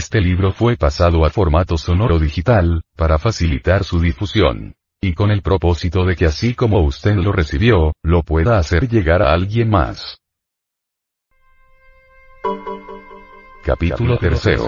Este libro fue pasado a formato sonoro digital, para facilitar su difusión. Y con el propósito de que así como usted lo recibió, lo pueda hacer llegar a alguien más. Capítulo tercero.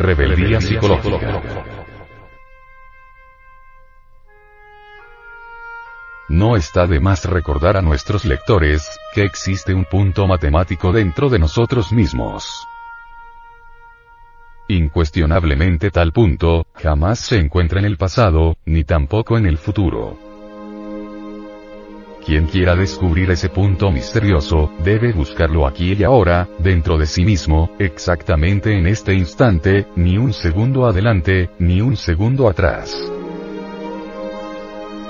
Rebeldía psicológica. No está de más recordar a nuestros lectores, que existe un punto matemático dentro de nosotros mismos. Incuestionablemente tal punto, jamás se encuentra en el pasado, ni tampoco en el futuro. Quien quiera descubrir ese punto misterioso, debe buscarlo aquí y ahora, dentro de sí mismo, exactamente en este instante, ni un segundo adelante, ni un segundo atrás.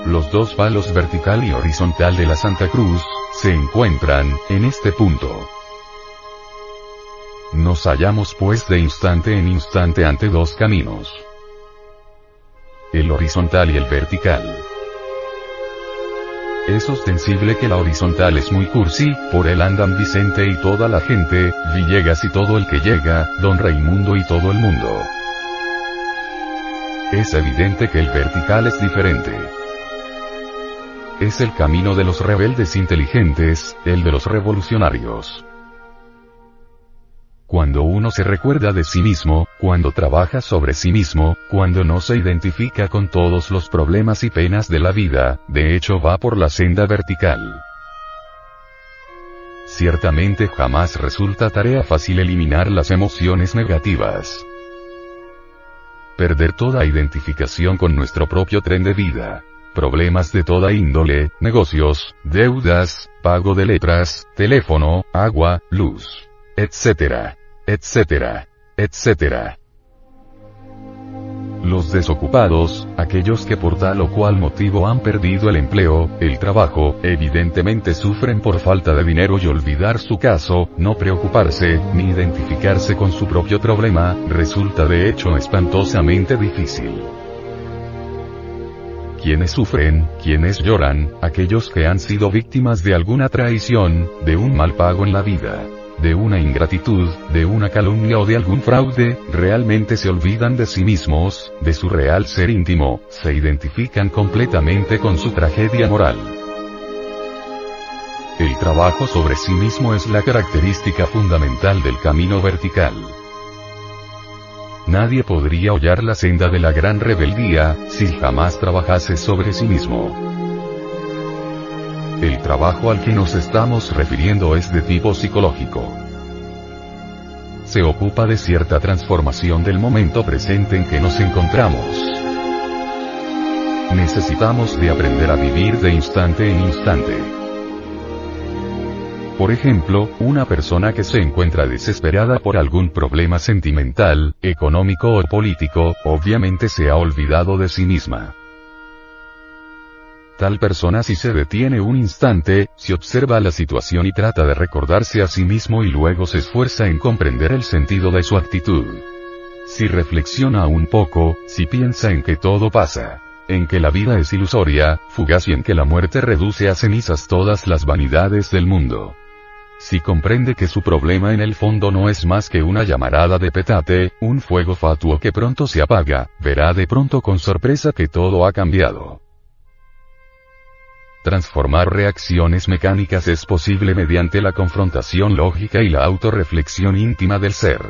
Los dos palos vertical y horizontal de la Santa Cruz, se encuentran, en este punto. Nos hallamos pues de instante en instante ante dos caminos. El horizontal y el vertical. Es ostensible que la horizontal es muy cursi, por él andan Vicente y toda la gente, Villegas y todo el que llega, Don Raimundo y todo el mundo. Es evidente que el vertical es diferente. Es el camino de los rebeldes inteligentes, el de los revolucionarios. Cuando uno se recuerda de sí mismo, cuando trabaja sobre sí mismo, cuando no se identifica con todos los problemas y penas de la vida, de hecho va por la senda vertical. Ciertamente jamás resulta tarea fácil eliminar las emociones negativas. Perder toda identificación con nuestro propio tren de vida. Problemas de toda índole, negocios, deudas, pago de letras, teléfono, agua, luz etcétera, etcétera, etcétera. Los desocupados, aquellos que por tal o cual motivo han perdido el empleo, el trabajo, evidentemente sufren por falta de dinero y olvidar su caso, no preocuparse, ni identificarse con su propio problema, resulta de hecho espantosamente difícil. Quienes sufren, quienes lloran, aquellos que han sido víctimas de alguna traición, de un mal pago en la vida de una ingratitud, de una calumnia o de algún fraude, realmente se olvidan de sí mismos, de su real ser íntimo, se identifican completamente con su tragedia moral. El trabajo sobre sí mismo es la característica fundamental del camino vertical. Nadie podría hollar la senda de la gran rebeldía, si jamás trabajase sobre sí mismo. El trabajo al que nos estamos refiriendo es de tipo psicológico. Se ocupa de cierta transformación del momento presente en que nos encontramos. Necesitamos de aprender a vivir de instante en instante. Por ejemplo, una persona que se encuentra desesperada por algún problema sentimental, económico o político, obviamente se ha olvidado de sí misma. Tal persona si se detiene un instante, se observa la situación y trata de recordarse a sí mismo y luego se esfuerza en comprender el sentido de su actitud. Si reflexiona un poco, si piensa en que todo pasa, en que la vida es ilusoria, fugaz y en que la muerte reduce a cenizas todas las vanidades del mundo. Si comprende que su problema en el fondo no es más que una llamarada de petate, un fuego fatuo que pronto se apaga, verá de pronto con sorpresa que todo ha cambiado. Transformar reacciones mecánicas es posible mediante la confrontación lógica y la autorreflexión íntima del ser.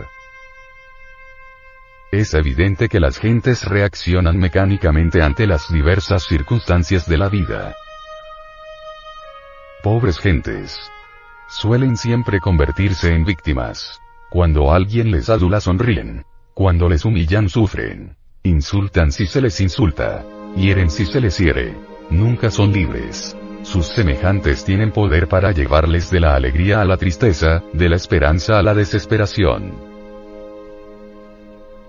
Es evidente que las gentes reaccionan mecánicamente ante las diversas circunstancias de la vida. Pobres gentes. Suelen siempre convertirse en víctimas. Cuando alguien les adula sonríen. Cuando les humillan sufren. Insultan si se les insulta. Hieren si se les hiere. Nunca son libres. sus semejantes tienen poder para llevarles de la alegría a la tristeza, de la esperanza a la desesperación.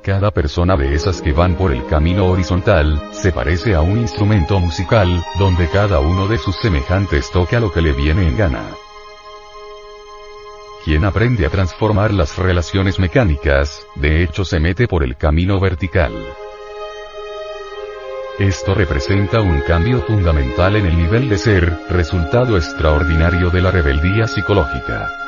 Cada persona de esas que van por el camino horizontal, se parece a un instrumento musical, donde cada uno de sus semejantes toca lo que le viene en gana. Quien aprende a transformar las relaciones mecánicas, de hecho se mete por el camino vertical. Esto representa un cambio fundamental en el nivel de ser, resultado extraordinario de la rebeldía psicológica.